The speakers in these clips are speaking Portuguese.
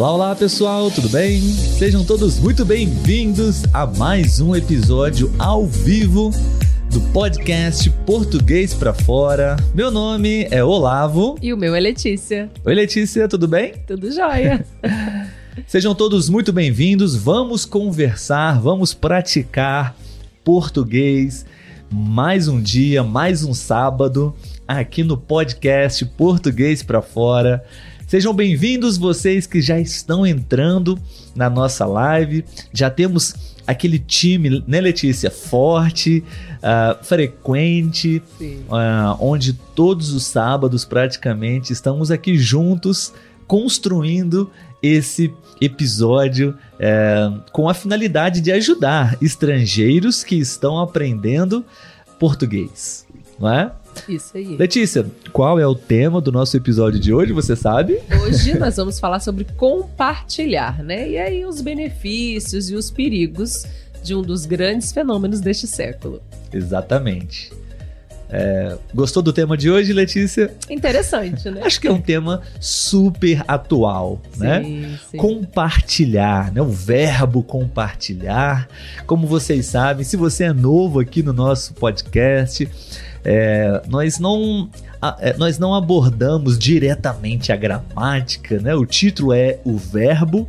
Olá, olá pessoal, tudo bem? Sejam todos muito bem-vindos a mais um episódio ao vivo do podcast Português para Fora. Meu nome é Olavo. E o meu é Letícia. Oi, Letícia, tudo bem? Tudo jóia. Sejam todos muito bem-vindos. Vamos conversar, vamos praticar português. Mais um dia, mais um sábado aqui no podcast Português para Fora. Sejam bem-vindos vocês que já estão entrando na nossa live. Já temos aquele time, né, Letícia? Forte, uh, frequente, uh, onde todos os sábados praticamente estamos aqui juntos construindo esse episódio é, com a finalidade de ajudar estrangeiros que estão aprendendo português, não é? Isso aí. Letícia, qual é o tema do nosso episódio de hoje, você sabe? Hoje nós vamos falar sobre compartilhar, né? E aí os benefícios e os perigos de um dos grandes fenômenos deste século. Exatamente. É, gostou do tema de hoje, Letícia? Interessante, né? Acho que é um tema super atual, sim, né? Sim. Compartilhar, né? O verbo compartilhar. Como vocês sabem, se você é novo aqui no nosso podcast, é, nós não é, nós não abordamos diretamente a gramática, né? O título é o verbo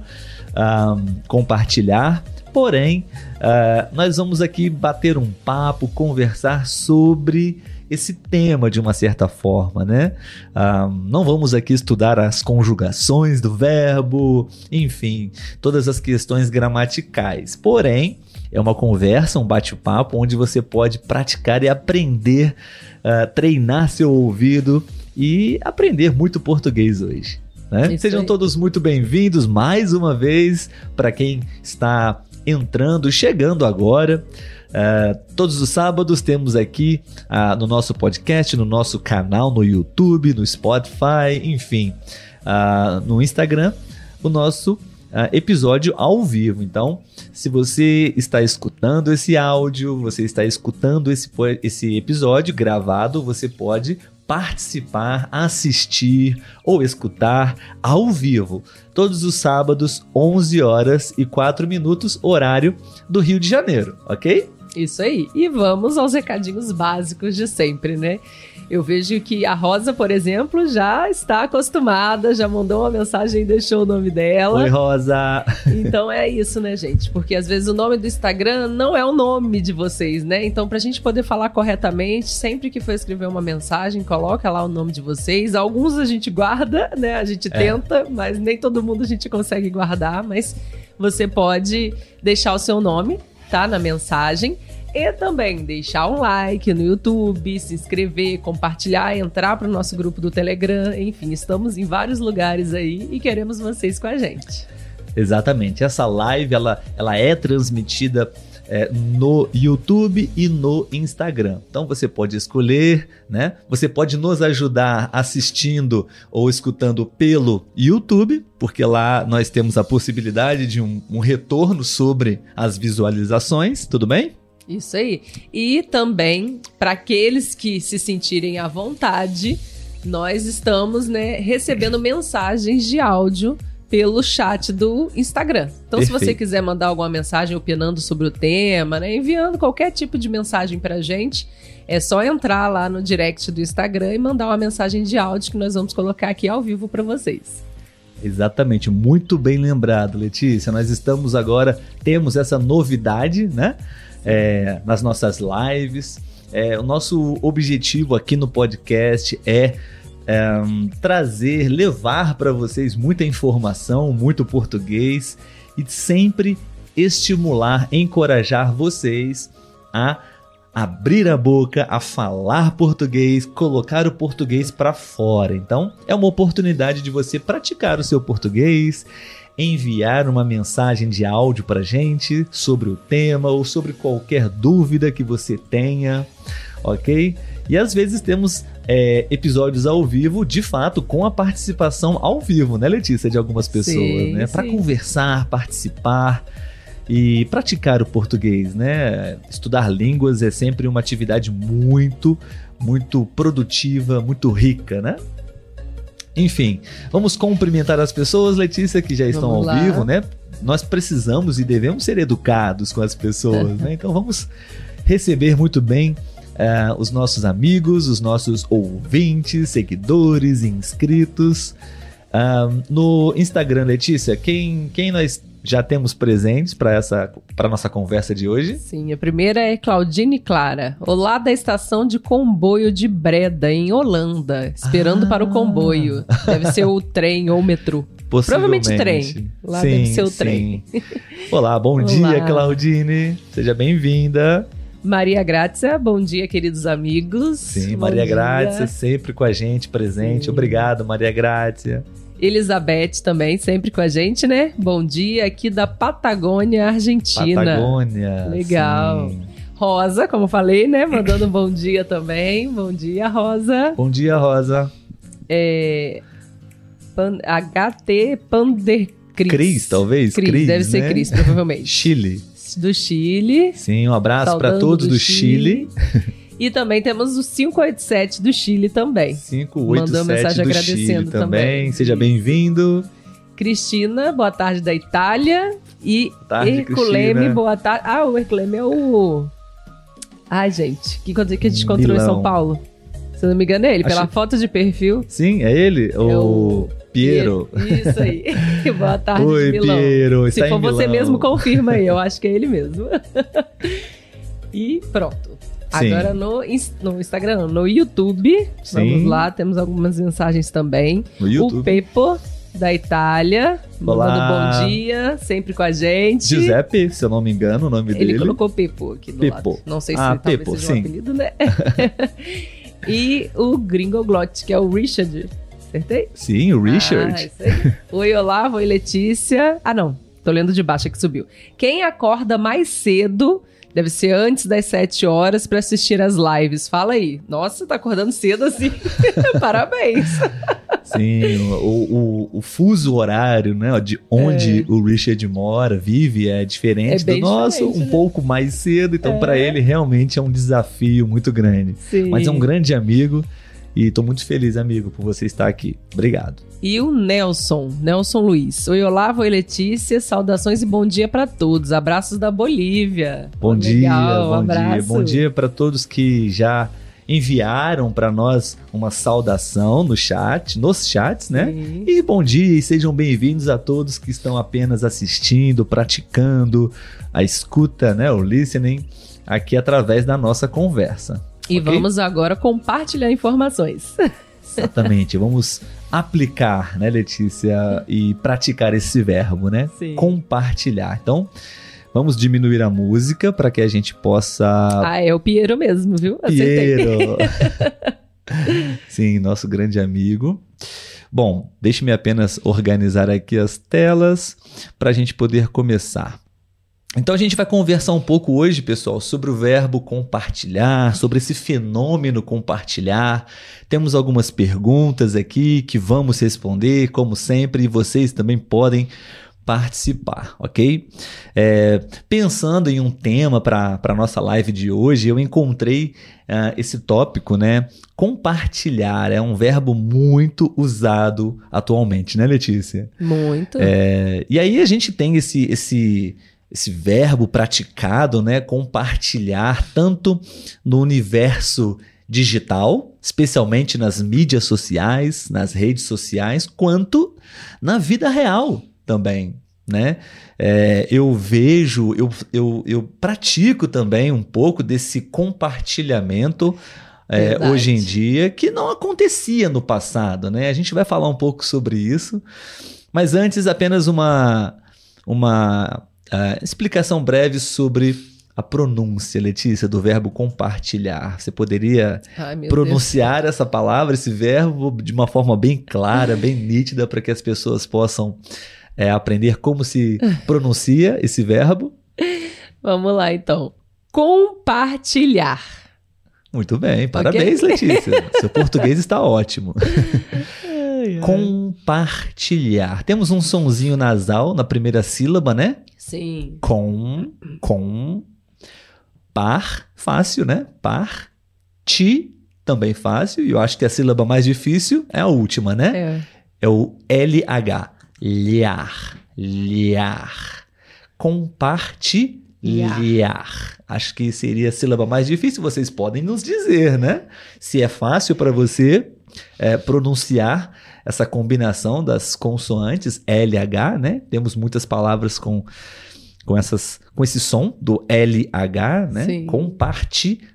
um, compartilhar, porém uh, nós vamos aqui bater um papo, conversar sobre esse tema de uma certa forma, né? Um, não vamos aqui estudar as conjugações do verbo, enfim, todas as questões gramaticais. Porém, é uma conversa, um bate-papo onde você pode praticar e aprender, uh, treinar seu ouvido e aprender muito português hoje. Né? Sejam todos muito bem-vindos mais uma vez para quem está entrando, chegando agora. Uh, todos os sábados temos aqui uh, no nosso podcast, no nosso canal no YouTube, no Spotify, enfim, uh, no Instagram, o nosso episódio ao vivo. Então, se você está escutando esse áudio, você está escutando esse, esse episódio gravado, você pode participar, assistir ou escutar ao vivo, todos os sábados, 11 horas e 4 minutos, horário do Rio de Janeiro, ok? Isso aí. E vamos aos recadinhos básicos de sempre, né? Eu vejo que a Rosa, por exemplo, já está acostumada, já mandou uma mensagem e deixou o nome dela. Oi, Rosa! Então é isso, né, gente? Porque às vezes o nome do Instagram não é o nome de vocês, né? Então, pra gente poder falar corretamente, sempre que for escrever uma mensagem, coloca lá o nome de vocês. Alguns a gente guarda, né? A gente é. tenta, mas nem todo mundo a gente consegue guardar. Mas você pode deixar o seu nome, tá? Na mensagem. E também deixar um like no YouTube, se inscrever, compartilhar, entrar para o nosso grupo do Telegram. Enfim, estamos em vários lugares aí e queremos vocês com a gente. Exatamente. Essa live ela, ela é transmitida é, no YouTube e no Instagram. Então você pode escolher, né? Você pode nos ajudar assistindo ou escutando pelo YouTube, porque lá nós temos a possibilidade de um, um retorno sobre as visualizações, tudo bem? Isso aí. E também, para aqueles que se sentirem à vontade, nós estamos né, recebendo mensagens de áudio pelo chat do Instagram. Então, Perfeito. se você quiser mandar alguma mensagem opinando sobre o tema, né, enviando qualquer tipo de mensagem para gente, é só entrar lá no direct do Instagram e mandar uma mensagem de áudio que nós vamos colocar aqui ao vivo para vocês. Exatamente, muito bem lembrado, Letícia. Nós estamos agora, temos essa novidade, né? É, nas nossas lives. É, o nosso objetivo aqui no podcast é, é trazer, levar para vocês muita informação, muito português e sempre estimular, encorajar vocês a abrir a boca, a falar português, colocar o português para fora. Então, é uma oportunidade de você praticar o seu português enviar uma mensagem de áudio para gente sobre o tema ou sobre qualquer dúvida que você tenha, ok? E às vezes temos é, episódios ao vivo, de fato, com a participação ao vivo, né, Letícia, de algumas pessoas, sim, né? Para conversar, participar e praticar o português, né? Estudar línguas é sempre uma atividade muito, muito produtiva, muito rica, né? Enfim, vamos cumprimentar as pessoas, Letícia, que já estão Vamos ao lá. vivo, né? Nós precisamos e devemos ser educados com as pessoas, né? Então vamos receber muito bem eh, os nossos amigos, os nossos ouvintes, seguidores, inscritos. Ah, no Instagram, Letícia, quem, quem nós já temos presentes para essa para nossa conversa de hoje? Sim, a primeira é Claudine Clara. Olá da estação de comboio de Breda, em Holanda. Esperando Ah. para o comboio. Deve ser o trem ou o metrô. Provavelmente trem. Lá deve ser o trem. sim. Olá, bom Olá. dia, Claudine. Seja bem-vinda. Maria Grácia, bom dia, queridos amigos. Sim, Bom Maria dia. Grácia sempre com a gente, presente. Sim. Obrigado, Maria Grácia. Elizabeth também, sempre com a gente, né? Bom dia, aqui da Patagônia, Argentina. Patagônia. Legal. sim. Rosa, como falei, né? Mandando um bom dia também. Bom dia, Rosa. Bom dia, Rosa. É... Pan... HT Pandercris. Cris, talvez? Cris, Cris, deve ser né? Cris, provavelmente. Chile. Do Chile. Sim, um abraço para todos do, Chile. E também temos o 587 do Chile também. 587 Mandou mensagem do agradecendo Chile também. também. Seja bem-vindo. Cristina, boa tarde da Itália. E tarde, Herculeme, Cristina. boa tarde. Ah, o Herculeme é o. Ai, gente, que coisa que a gente encontrou em. São Paulo. Se eu não me engano, é ele. Pela Acho- foto de perfil. Sim, é ele? o, o Piero. Isso aí. boa tarde, Oi, Milão. Piero. Se for você mesmo, confirma aí. Eu acho que é ele mesmo. e pronto. Sim. Agora no, no Instagram, no YouTube. Vamos Sim. lá, temos algumas mensagens também. No O. Pepo, da Itália, Olá. bom dia, sempre com a gente. Giuseppe, se eu não me engano, o nome Ele dele. colocou Pepo aqui do Pepo. lado. Não sei se Ah, talvez Pepo, seja um sim. apelido, né? e o Gringo Glot, que é o Richard. Acertei? Sim, o Richard. Ah. Oi, Olavo, oi, Letícia. Ah, não. Tô lendo de baixo que subiu. Quem acorda mais cedo, deve ser antes das 7 horas, pra assistir as lives. Fala aí. Nossa, tá acordando cedo assim. Parabéns. Sim, o, o, o fuso horário, né, de onde o Richard mora, vive, é diferente É do nosso, diferente, um né? pouco mais cedo, então É. para ele realmente é um desafio muito grande. Sim. Mas é um grande amigo e tô muito feliz, amigo, por você estar aqui. Obrigado. E o Nelson, Nelson Luiz. Oi, Olavo, oi, Letícia. Saudações e bom dia pra todos. Abraços da Bolívia. Bom dia, Legal, um bom dia. Bom dia para todos que já enviaram para nós uma saudação no chat, nos chats, né? E bom dia e sejam bem-vindos a todos que estão apenas assistindo, praticando a escuta, né, o listening, aqui através da nossa conversa. E ok? vamos agora compartilhar informações. Exatamente, vamos aplicar, né, Letícia, e praticar esse verbo, né? Sim. Compartilhar. Então, vamos diminuir a música para que a gente possa Ah, é o Piero mesmo, viu? Acertei. Piero. Sim, nosso grande amigo. Bom, deixe-me apenas organizar aqui as telas para a gente poder começar. Então a gente vai conversar um pouco hoje, pessoal, sobre o verbo compartilhar, sobre esse fenômeno compartilhar. Temos algumas perguntas aqui que vamos responder, como sempre, e vocês também podem participar, ok? É, pensando em um tema para a nossa live de hoje, eu encontrei ah, esse tópico, né? Compartilhar é um verbo muito usado atualmente, né, Letícia? Muito. É, e aí a gente tem esse, esse, esse verbo praticado, né? Compartilhar tanto no universo digital, especialmente nas mídias sociais, nas redes sociais, quanto na vida real também, né? É, eu vejo, eu, eu, eu pratico também um pouco desse compartilhamento é, hoje em dia que não acontecia no passado, né? A gente vai falar um pouco sobre isso, mas antes apenas uma uma ah, explicação breve sobre a pronúncia, Letícia, do verbo compartilhar. Você poderia Ai, pronunciar essa palavra, esse verbo, de uma forma bem clara, bem nítida, para que as pessoas possam é, aprender como se pronuncia esse verbo? Deus. Vamos lá, então. Compartilhar. Muito bem, parabéns, Letícia. Seu português está ótimo. Compartilhar. Temos um sonzinho nasal na primeira sílaba, né? Sim. Com, com, par, fácil, né? Par, ti, também fácil, e eu acho que a sílaba mais difícil é a última, né? É, é o LH. Liar. Liar. Compartilhar. Acho que seria a sílaba mais difícil. Vocês podem nos dizer, né? Se é fácil para você é, pronunciar essa combinação das consoantes LH, né? Temos muitas palavras com com essas com esse som do LH, né? Sim. Compartilhar.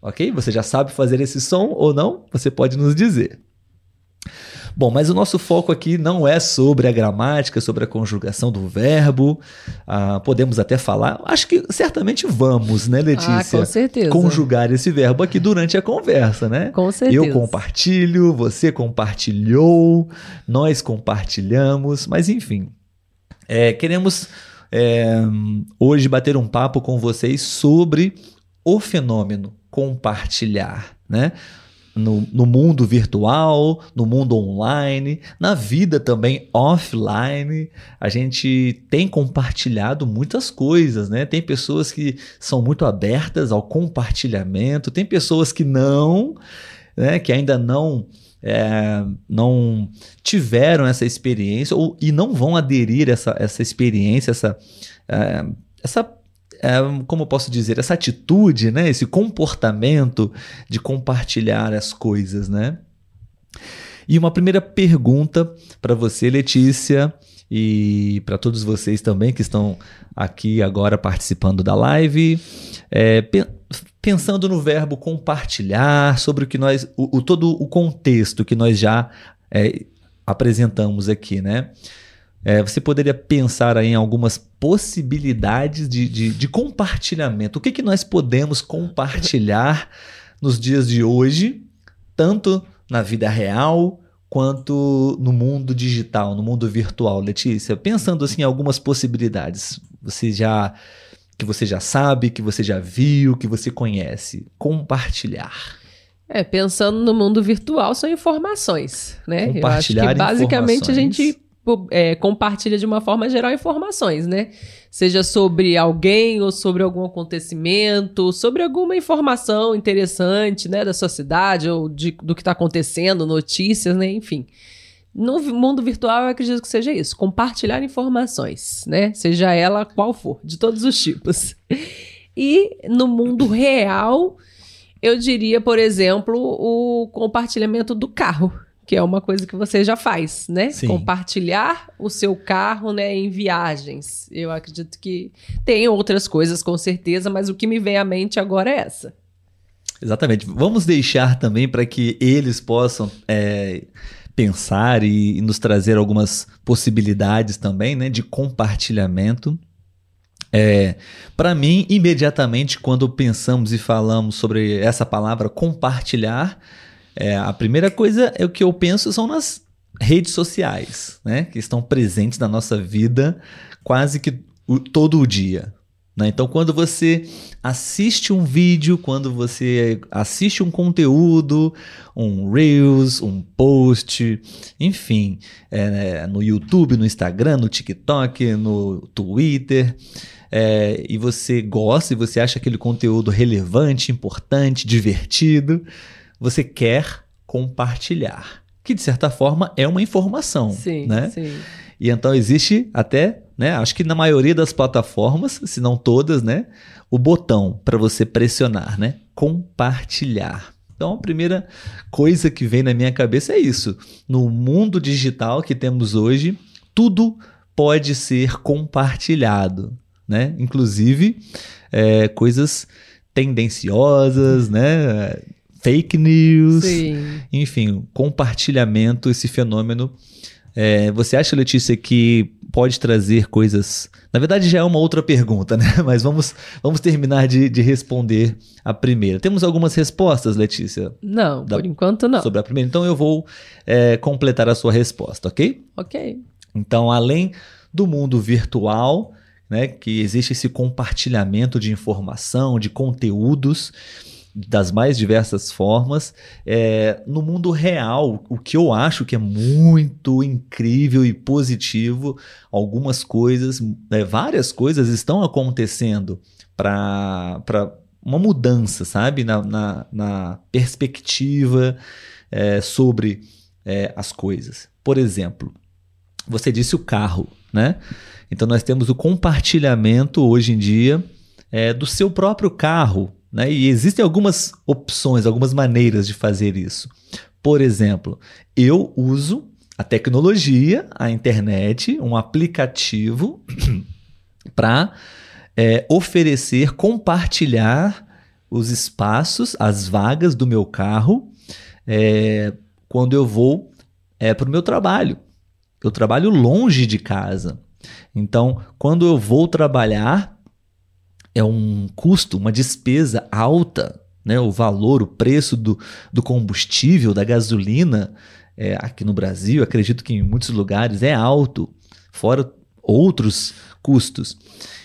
OK? Você já sabe fazer esse som ou não? Você pode nos dizer. Bom, mas o nosso foco aqui não é sobre a gramática, sobre a conjugação do verbo. Ah, podemos até falar, acho que certamente vamos, né, Letícia? Ah, com certeza. Conjugar esse verbo aqui durante a conversa, né? Com certeza. Eu compartilho, você compartilhou, nós compartilhamos, mas enfim. É, queremos é, hoje bater um papo com vocês sobre o fenômeno compartilhar, né? No, no mundo virtual, no mundo online, na vida também offline. A gente tem compartilhado muitas coisas, né? Tem pessoas que são muito abertas ao compartilhamento, tem pessoas que não, né? Que ainda não. É, não tiveram essa experiência ou, e não vão aderir essa, essa experiência, essa, é, essa como eu posso dizer, essa atitude, né? esse comportamento de compartilhar as coisas. Né? E uma primeira pergunta para você, Letícia, e para todos vocês também que estão aqui agora participando da live, é, pensando no verbo compartilhar, sobre o que nós, o, o todo o contexto que nós já é, apresentamos aqui, né? É, você poderia pensar em algumas possibilidades de, de, de compartilhamento. O que, que nós podemos compartilhar nos dias de hoje, tanto na vida real quanto no mundo digital, no mundo virtual, Letícia? Pensando assim em algumas possibilidades. Você já que você já sabe, que você já viu, que você conhece. Compartilhar. É, pensando no mundo virtual, são informações, né? Compartilhar Eu acho que basicamente a gente é, compartilha de uma forma geral informações, né? Seja sobre alguém ou sobre algum acontecimento, sobre alguma informação interessante, né, da sua cidade ou de, do que está acontecendo, notícias, né, enfim. No mundo virtual, eu acredito que seja isso, compartilhar informações, né? Seja ela qual for, de todos os tipos. E no mundo real, eu diria, por exemplo, o compartilhamento do carro que é uma coisa que você já faz, né? Sim. Compartilhar o seu carro, né, em viagens. Eu acredito que tem outras coisas com certeza, mas o que me vem à mente agora é essa. Exatamente. Vamos deixar também para que eles possam é, pensar e, e, nos trazer algumas possibilidades também, né, de compartilhamento. É, para mim, imediatamente, quando pensamos e falamos sobre essa palavra compartilhar, é, a primeira coisa é o que eu penso são nas redes sociais, né? Que estão presentes na nossa vida quase que o, todo o dia. Né? Então, quando você assiste um vídeo, quando você assiste um conteúdo, um Reels, um post, enfim, é, no YouTube, no Instagram, no TikTok, no Twitter, é, e você gosta e você acha aquele conteúdo relevante, importante, divertido, você quer compartilhar, que de certa forma é uma informação, sim, né? Sim. E então existe até, né, acho que na maioria das plataformas, se não todas, né, o botão para você pressionar, né, compartilhar. Então, a primeira coisa que vem na minha cabeça é isso. No mundo digital que temos hoje, tudo pode ser compartilhado, né? Inclusive é, coisas tendenciosas, né? Fake news, Sim. enfim, compartilhamento, esse fenômeno. É, você acha, Letícia, que pode trazer coisas. Na verdade, já é uma outra pergunta, né? Mas vamos, vamos terminar de, de responder a primeira. Temos algumas respostas, Letícia? Não, da, por enquanto não. Sobre a primeira. Então eu vou é, completar a sua resposta, ok? Ok. Então, além do mundo virtual, né, que existe esse compartilhamento de informação, de conteúdos das mais diversas formas. É, no mundo real, o que eu acho que é muito incrível e positivo, algumas coisas, é, várias coisas estão acontecendo para uma mudança, sabe? Na, na, na perspectiva é, sobre é, as coisas. Por exemplo, você disse o carro, né? Então nós temos o compartilhamento hoje em dia é, do seu próprio carro, né? E existem algumas opções, algumas maneiras de fazer isso. Por exemplo, eu uso a tecnologia, a internet, um aplicativo para é, oferecer, compartilhar os espaços, as vagas do meu carro é, quando eu vou é, para o meu trabalho. Eu trabalho longe de casa. Então, quando eu vou trabalhar, é um custo, uma despesa alta. Né? O valor, o preço do, do combustível, da gasolina, é, aqui no Brasil, acredito que em muitos lugares é alto, fora outros custos.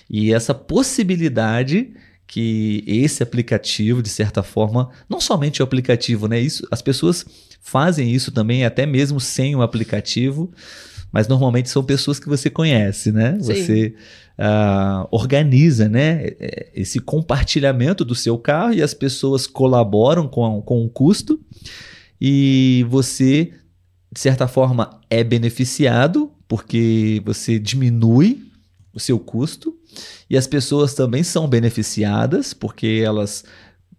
E essa possibilidade que esse aplicativo, de certa forma, não somente o aplicativo, né? Isso, as pessoas fazem isso também, até mesmo sem o aplicativo, mas normalmente são pessoas que você conhece, né? Sim. Você uh, organiza, né? Esse compartilhamento do seu carro e as pessoas colaboram com, com o custo e você, de certa forma, é beneficiado porque você diminui o seu custo e as pessoas também são beneficiadas porque elas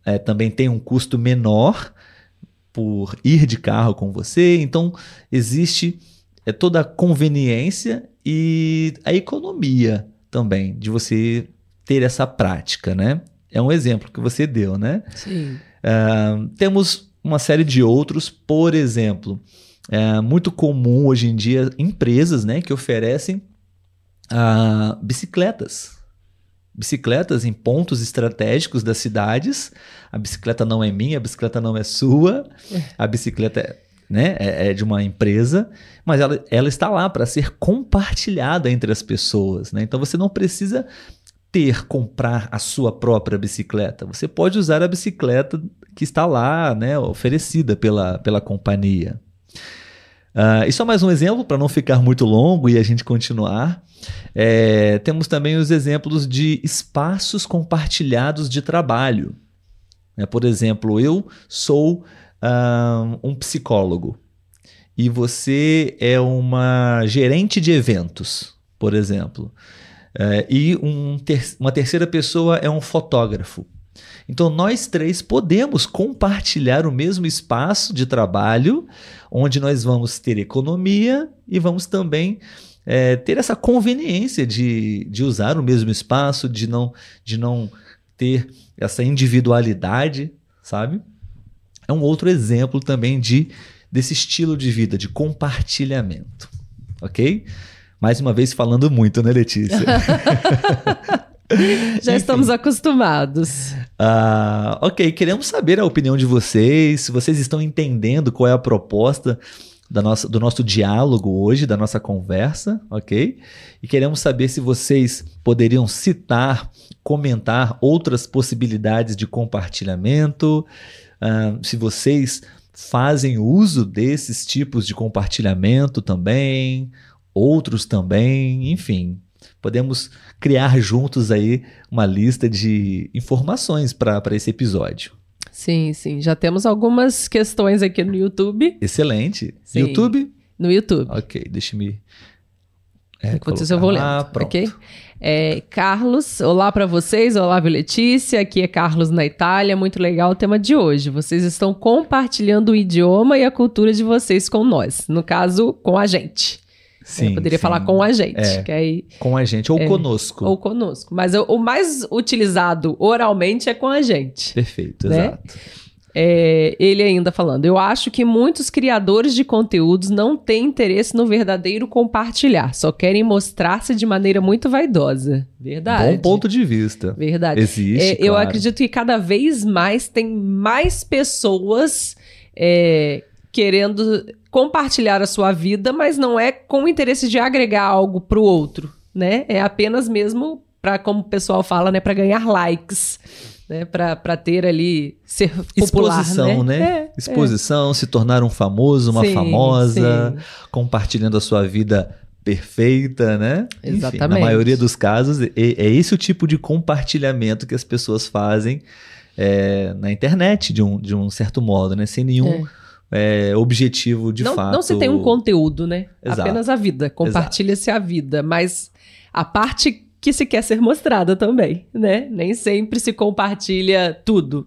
é, também têm um custo menor por ir de carro com você. Então existe é, toda a conveniência e a economia também de você ter essa prática, né? É um exemplo que você deu, né? Sim. Uh, temos uma série de outros, por exemplo, é muito comum hoje em dia empresas né, que oferecem uh, bicicletas. Bicicletas em pontos estratégicos das cidades. A bicicleta não é minha, a bicicleta não é sua, é. a bicicleta é, né, é, é de uma empresa, mas ela, ela está lá para ser compartilhada entre as pessoas. Né? Então você não precisa ter, comprar a sua própria bicicleta. Você pode usar a bicicleta que está lá, né, oferecida pela, pela companhia. Uh, e só mais um exemplo para não ficar muito longo e a gente continuar. É, temos também os exemplos de espaços compartilhados de trabalho. É, por exemplo, eu sou uh, um psicólogo e você é uma gerente de eventos, por exemplo. É, e um ter uma terceira pessoa é um fotógrafo. Então, nós três podemos compartilhar o mesmo espaço de trabalho, onde nós vamos ter economia e vamos também é, ter essa conveniência de, de usar o mesmo espaço, de não, de não ter essa individualidade, sabe? É um outro exemplo também de desse estilo de vida, de compartilhamento, ok? Mais uma vez falando muito, né, Letícia? Já Enfim. estamos acostumados. Uh, ok, queremos saber a opinião de vocês, se vocês estão entendendo qual é a proposta da nossa, do nosso diálogo hoje, da nossa conversa, ok? E queremos saber se vocês poderiam citar, comentar outras possibilidades de compartilhamento, uh, se vocês fazem uso desses tipos de compartilhamento também, outros também, enfim. Podemos criar juntos aí uma lista de informações para esse episódio. Sim, sim. Já temos algumas questões aqui no YouTube. Excelente. Sim. YouTube? No YouTube. Ok, deixe-me. É, Enquanto isso eu vou lendo. Ah, pronto. Ok? É, Carlos, olá para vocês, olá Letícia, aqui é Carlos na Itália, muito legal o tema de hoje. Vocês estão compartilhando o idioma e a cultura de vocês com nós, no caso, com a gente. Sim, eu poderia sim. falar com a gente. É, que aí, com a gente, ou é, conosco. Ou conosco. Mas o, o, mais utilizado oralmente é com a gente. Perfeito, né? exato. É, ele ainda falando, eu acho que muitos criadores de conteúdos não têm interesse no verdadeiro compartilhar, só querem mostrar-se de maneira muito vaidosa. Verdade. Bom ponto de vista. Verdade. Existe. É, claro. Eu acredito que cada vez mais tem mais pessoas é, querendo compartilhar a sua vida, mas não é com o interesse de agregar algo para o outro, né? É apenas mesmo para, como o pessoal fala, né, para ganhar likes. Né, para ter ali ser popular, exposição, né? né? É, Exposição, é. se tornar um famoso, uma sim, famosa, sim. compartilhando a sua vida perfeita, né? Exatamente. Enfim, na maioria dos casos, é, é, esse o tipo de compartilhamento que as pessoas fazem é, na internet, de um, de um certo modo, né? Sem nenhum é. é objetivo de não, fato. Não se tem um conteúdo, né? Exato. Apenas a vida. Compartilha-se a vida. Mas a parte que se quer ser mostrada também, né? Nem sempre se compartilha tudo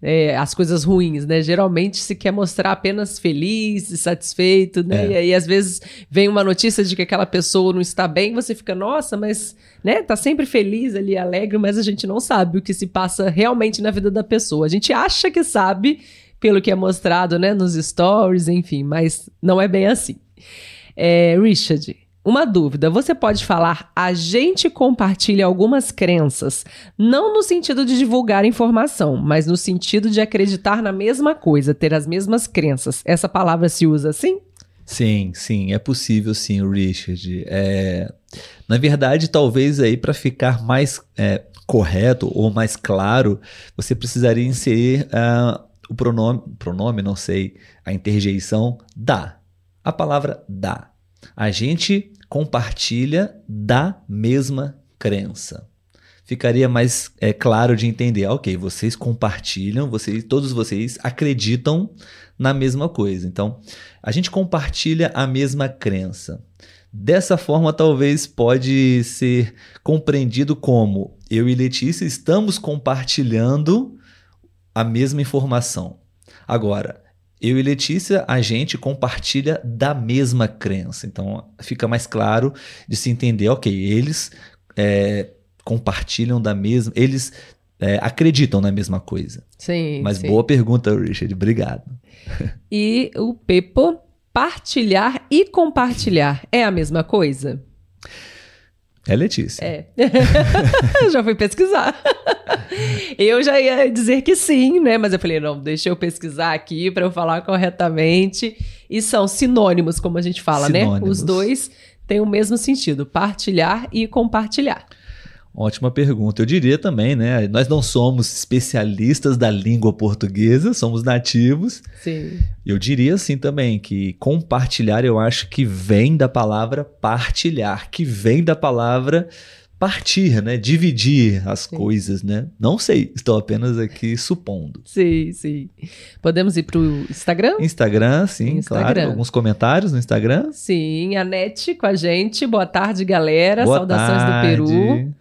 é, as coisas ruins, né? Geralmente se quer mostrar apenas feliz e satisfeito, né? É. E aí, às vezes, vem uma notícia de que aquela pessoa não está bem, você fica, nossa, mas, né? Tá sempre feliz ali, alegre, mas a gente não sabe o que se passa realmente na vida da pessoa. A gente acha que sabe pelo que é mostrado, né? Nos stories, enfim, mas não é bem assim. É, Richard, uma dúvida: você pode falar a gente compartilha algumas crenças, não no sentido de divulgar informação, mas no sentido de acreditar na mesma coisa, ter as mesmas crenças. Essa palavra se usa assim? Sim, sim, é possível sim, Richard. É, na verdade, talvez aí para ficar mais é, correto ou mais claro, você precisaria inserir uh, o pronome, pronome, não sei, a interjeição da. A palavra da. A gente compartilha da mesma crença. Ficaria mais é, claro de entender, ok, vocês compartilham, vocês, todos vocês acreditam na mesma coisa. Então, a gente compartilha a mesma crença. Dessa forma, talvez pode ser compreendido como eu e Letícia estamos compartilhando a mesma informação. Agora, eu e Letícia, a gente compartilha da mesma crença. Então fica mais claro de se entender, ok, eles é, compartilham da mesma. Eles é, acreditam na mesma coisa. Sim. Mas sim. boa pergunta, Richard. Obrigado. E o Pepo, partilhar e compartilhar é a mesma coisa? É Letícia. É. já fui pesquisar. eu já ia dizer que sim, né? Mas eu falei, não, deixa eu pesquisar aqui para eu falar corretamente. E são sinônimos, como a gente fala, sinônimos. né? Os dois têm o mesmo sentido: partilhar e compartilhar. Ótima pergunta. Eu diria também, né? Nós não somos especialistas da língua portuguesa, somos nativos. Sim. Eu diria assim também que compartilhar eu acho que vem da palavra partilhar, que vem da palavra partir, né? Dividir as sim. coisas, né? Não sei, estou apenas aqui supondo. Sim, sim. Podemos ir para o Instagram? Instagram, sim, Instagram. claro. Alguns comentários no Instagram? Sim, a Nete com a gente. Boa tarde, galera. Boa Saudações tarde. do Peru.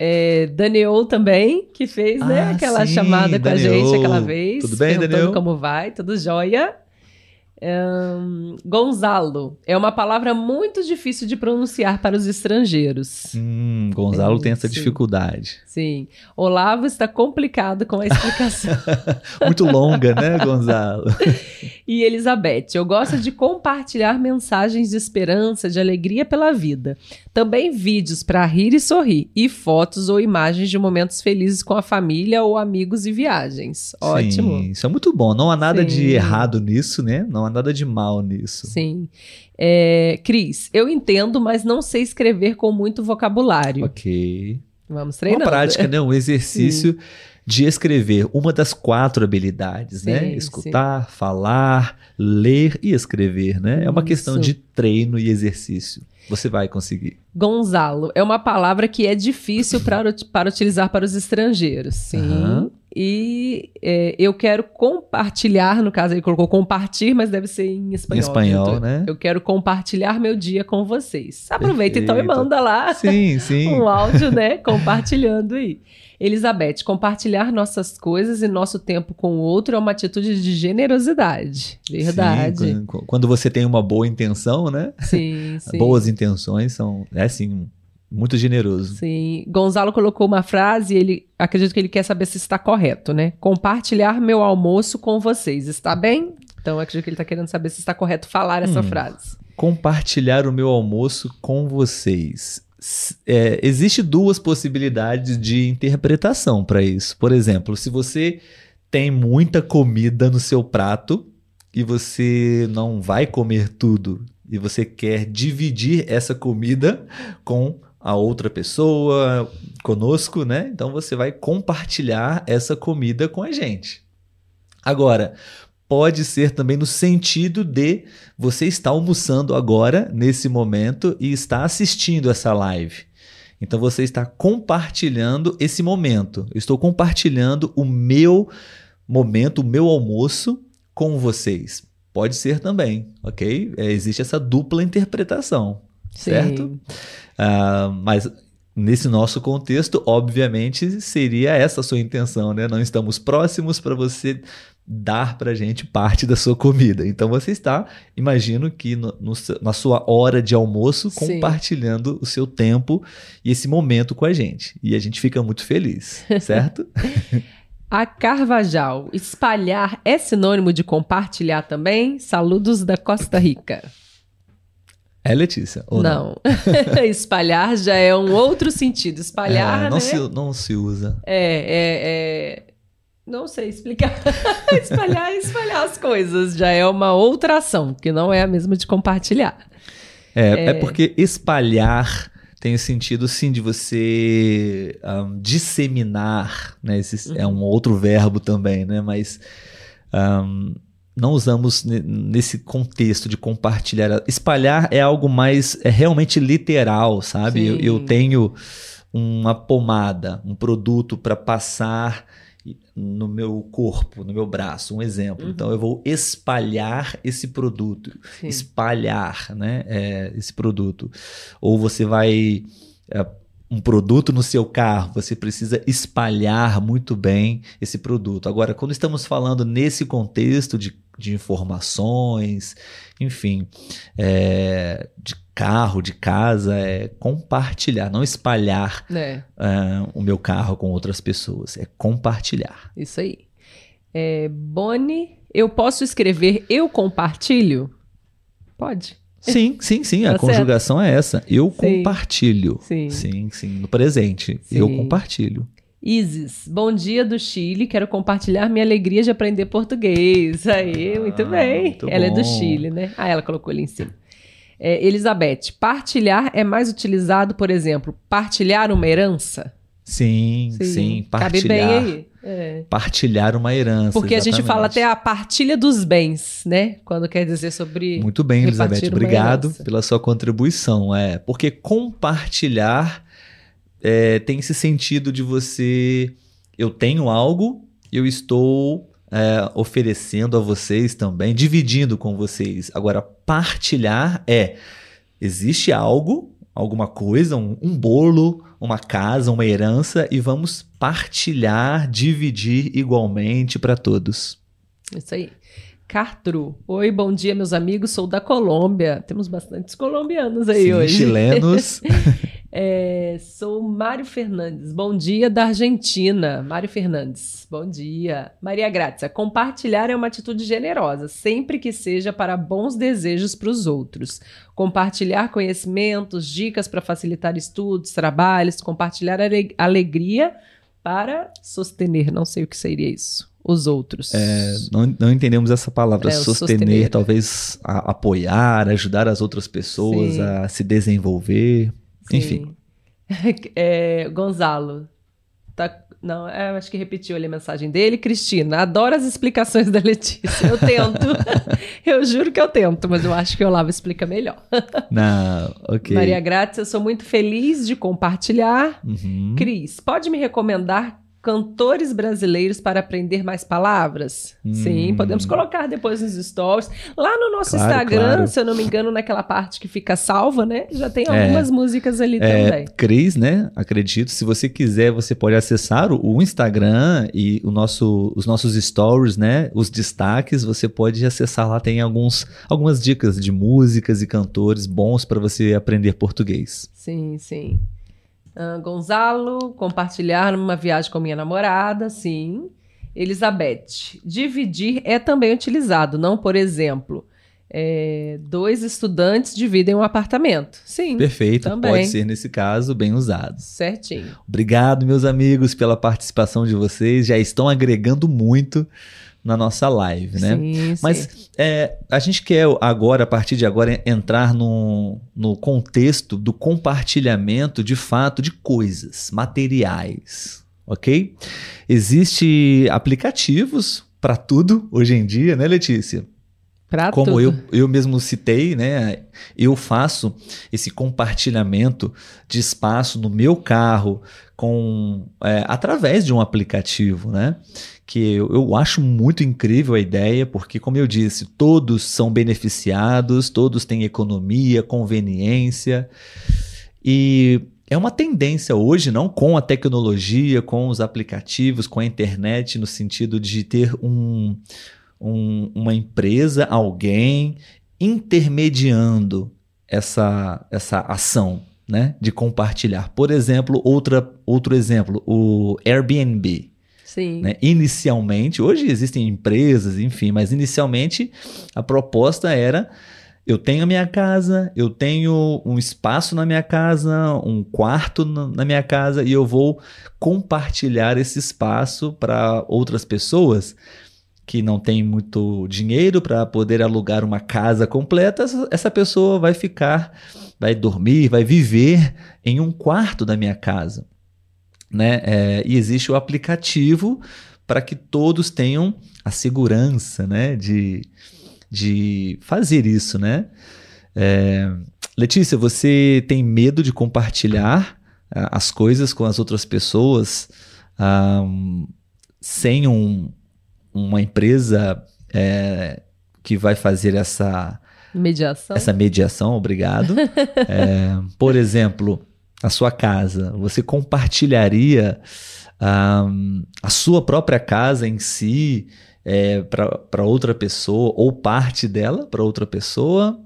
É, Daniel também, que fez né, ah, aquela sim, chamada com Daniel. a gente aquela vez. Tudo bem, Daniel? como vai, tudo jóia. Um, Gonzalo é uma palavra muito difícil de pronunciar para os estrangeiros. Hum, Gonzalo é, tem essa sim. dificuldade. Sim. Olavo está complicado com a explicação. muito longa, né, Gonzalo? e Elizabeth, eu gosto de compartilhar mensagens de esperança, de alegria pela vida. Também vídeos para rir e sorrir, e fotos ou imagens de momentos felizes com a família ou amigos e viagens. Ótimo. Sim, isso é muito bom. Não há nada sim. de errado nisso, né? Não há nada de mal nisso. Sim. É, Cris, eu entendo, mas não sei escrever com muito vocabulário. Ok. Vamos treinar. Uma prática, né? Um exercício sim. de escrever. Uma das quatro habilidades, né? sim, né? Escutar, sim. falar, ler e escrever, né? É uma Isso. questão de treino e exercício. Você vai conseguir. Gonzalo é uma palavra que é difícil para, para utilizar para os estrangeiros. Sim. Uhum. E é, eu quero compartilhar, no caso ele colocou compartilhar, mas deve ser em espanhol. Em espanhol, né? Eu quero compartilhar meu dia com vocês. Aproveita Perfeito. então e manda lá sim, sim. um áudio, né? Compartilhando aí. Elizabeth, compartilhar nossas coisas e nosso tempo com o outro é uma atitude de generosidade. Verdade. Sim, quando você tem uma boa intenção, né? Sim, sim. Boas intenções são, é assim, muito generoso. Sim. Gonzalo colocou uma frase e ele acredito que ele quer saber se está correto, né? Compartilhar meu almoço com vocês. Está bem? Então acredito que ele está querendo saber se está correto falar essa hum, frase. Compartilhar o meu almoço com vocês é, existe duas possibilidades de interpretação para isso. Por exemplo, se você tem muita comida no seu prato e você não vai comer tudo e você quer dividir essa comida com a outra pessoa, conosco, né? Então você vai compartilhar essa comida com a gente. Agora, pode ser também no sentido de você estar almoçando agora, nesse momento, e está assistindo essa live. Então você está compartilhando esse momento. Eu estou compartilhando o meu momento, o meu almoço com vocês. Pode ser também, ok? É, existe essa dupla interpretação, Sim. certo? Uh, mas nesse nosso contexto, obviamente, seria essa a sua intenção, né? Não estamos próximos para você dar para gente parte da sua comida. Então você está, imagino que no, no, na sua hora de almoço, Sim. compartilhando o seu tempo e esse momento com a gente. E a gente fica muito feliz, certo? a Carvajal, espalhar é sinônimo de compartilhar também? Saludos da Costa Rica. É Letícia? Ou não. não. Espalhar já é um outro sentido. Espalhar. É, não, né? se, não se usa. É, é, é... Não sei explicar. espalhar espalhar as coisas. Já é uma outra ação, que não é a mesma de compartilhar. É, é... é porque espalhar tem o sentido, sim, de você um, disseminar, né? Esse uhum. É um outro verbo também, né? Mas um, não usamos nesse contexto de compartilhar. Espalhar é algo mais é realmente literal, sabe? Eu, eu, tenho uma pomada, um produto para passar no meu corpo, no meu braço, um exemplo. Uhum. Então eu vou espalhar esse produto, Sim. espalhar, né, é, esse produto. Ou você vai é, um produto no seu carro, você precisa espalhar muito bem esse produto. Agora, quando estamos falando nesse contexto de, de informações, enfim, é, de carro, de casa, é compartilhar, não espalhar é. uh, o meu carro com outras pessoas, é compartilhar. Isso aí. É, Boni, eu posso escrever eu compartilho? Pode. Sim, sim, sim. A tá conjugação é essa. Eu sim. compartilho. Sim. sim, sim. No presente. Sim. Eu compartilho. Isis, bom dia do Chile. Quero compartilhar minha alegria de aprender português. Aí, muito ah, bem. Muito ela bom. é do Chile, né? Ah, ela colocou ali em cima. É, Elizabeth, partilhar é mais utilizado, por exemplo, partilhar uma herança? Sim, sim, sim partilhar. Cabe bem aí. É. Partilhar uma herança. Porque exatamente. a gente fala até a partilha dos bens, né? Quando quer dizer sobre. Muito bem, Elizabeth. Obrigado pela sua contribuição. É, porque compartilhar é, tem esse sentido de você. Eu tenho algo, eu estou é, oferecendo a vocês também, dividindo com vocês. Agora, partilhar é: existe algo, alguma coisa, um, um bolo, uma casa, uma herança, e vamos partilhar, dividir igualmente para todos. Isso aí. Cartru. Oi, bom dia, meus amigos. Sou da Colômbia. Temos bastantes colombianos aí Sim, hoje. Chilenos. é, sou Mário Fernandes. Bom dia da Argentina. Mário Fernandes. Bom dia. Maria Grácia. Compartilhar é uma atitude generosa, sempre que seja para bons desejos para os outros. Compartilhar conhecimentos, dicas para facilitar estudos, trabalhos, compartilhar alegria para sostener. Não sei o que seria isso os outros. É, não, não, entendemos essa palavra, é, sostener, sostener, talvez a, apoiar, ajudar as outras pessoas Sim. a se desenvolver. Enfim. É, Gonzalo, tá, não, é, acho que repetiu ali a mensagem dele. Cristina, adoro as explicações da Letícia. Eu tento. eu juro que eu tento, mas eu acho que o Olavo explica melhor. Não, ok. Maria Grátis, eu sou muito feliz de compartilhar. Uhum. Cris, pode me recomendar cantores brasileiros para aprender mais palavras? Hum. Sim, podemos colocar depois nos stories. Lá no nosso claro, Instagram, claro. se eu não me engano, naquela parte que fica salva, né? Já tem é. algumas é, músicas ali é, também. Cris, né? Acredito. Se você quiser, você pode acessar o Instagram e o nosso, os nossos stories, né? Os destaques, você pode acessar lá. Tem alguns, algumas dicas de músicas e cantores bons para você aprender português. Sim, sim. Uh, Gonzalo, compartilhar numa viagem com minha namorada, sim. Elizabeth, dividir é também utilizado, não, por exemplo, é, dois estudantes dividem um apartamento. Sim. Perfeito, também. pode ser nesse caso bem usado. Certinho. Obrigado, meus amigos, pela participação de vocês. Já estão agregando muito na nossa live, né? Sim, Mas sim. É, a gente quer agora, a partir de agora, entrar no, no contexto do compartilhamento de fato de coisas, materiais, ok? Existem aplicativos para tudo hoje em dia, né, Letícia? Pra Como tudo. eu, eu mesmo citei, né? Eu faço esse compartilhamento de espaço no meu carro com é, através de um aplicativo, né? Que eu, eu acho muito incrível a ideia, porque, como eu disse, todos são beneficiados, todos têm economia, conveniência. E é uma tendência hoje, não com a tecnologia, com os aplicativos, com a internet, no sentido de ter um, um, uma empresa, alguém intermediando essa, essa ação né, de compartilhar. Por exemplo, outra, outro exemplo, o Airbnb. Sim. Né? Inicialmente, hoje existem empresas, enfim, mas inicialmente a proposta era eu tenho a minha casa, eu tenho um espaço na minha casa, um quarto na minha casa e eu vou compartilhar esse espaço para outras pessoas que não têm muito dinheiro para poder alugar uma casa completa. Essa pessoa vai ficar, vai dormir, vai viver em um quarto da minha casa. Né? É, e existe o aplicativo para que todos tenham a segurança né? de de fazer isso, né? É, Letícia, você tem medo de compartilhar uh, as coisas com as outras pessoas um, sem um, uma empresa é, que vai fazer essa mediação? Essa mediação, obrigado. é, por exemplo, a sua casa, você compartilharia um, a sua própria casa em si? é, para outra pessoa ou parte dela para outra pessoa?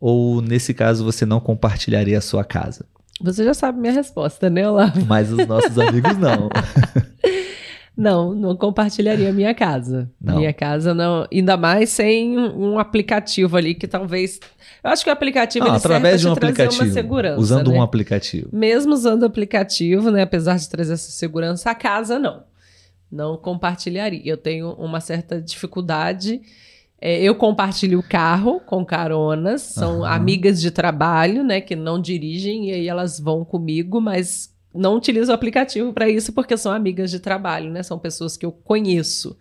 Ou nesse caso você não compartilharia a sua casa? Você já sabe minha resposta, né, Olavo? Mas os nossos amigos não. Não, não compartilharia minha casa. Não. Minha casa não, ainda mais sem um aplicativo ali que talvez. Eu acho que o aplicativo não, ele através de um aplicativo, segurança, usando né? um aplicativo. Mesmo usando o aplicativo, né, apesar de trazer essa segurança, a casa não não compartilharia. Eu tenho uma certa dificuldade. É, eu compartilho o carro com caronas, são uhum. amigas de trabalho, né, que não dirigem e aí elas vão comigo, mas não utilizo o aplicativo para isso porque são amigas de trabalho, né? São pessoas que eu conheço.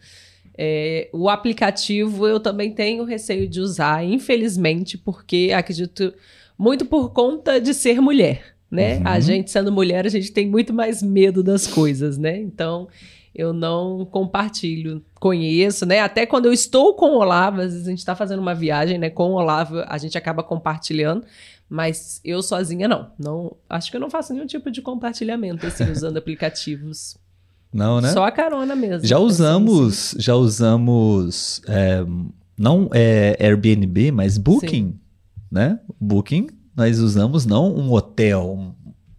É, o aplicativo eu também tenho receio de usar, infelizmente, porque acredito muito por conta de ser mulher, né? Uhum. A gente sendo mulher, a gente tem muito mais medo das coisas, né? Então, eu não compartilho. Conheço, né? Até quando eu estou com o Olavo, às vezes a gente está fazendo uma viagem, né? Com o Olavo, a gente acaba compartilhando. Mas eu sozinha não. não. Acho que eu não faço nenhum tipo de compartilhamento, assim, usando aplicativos. Não, né? Só a carona mesmo. Já usamos, assim. já usamos, é, não é Airbnb, mas Booking, Sim. né? Booking, nós usamos não um hotel,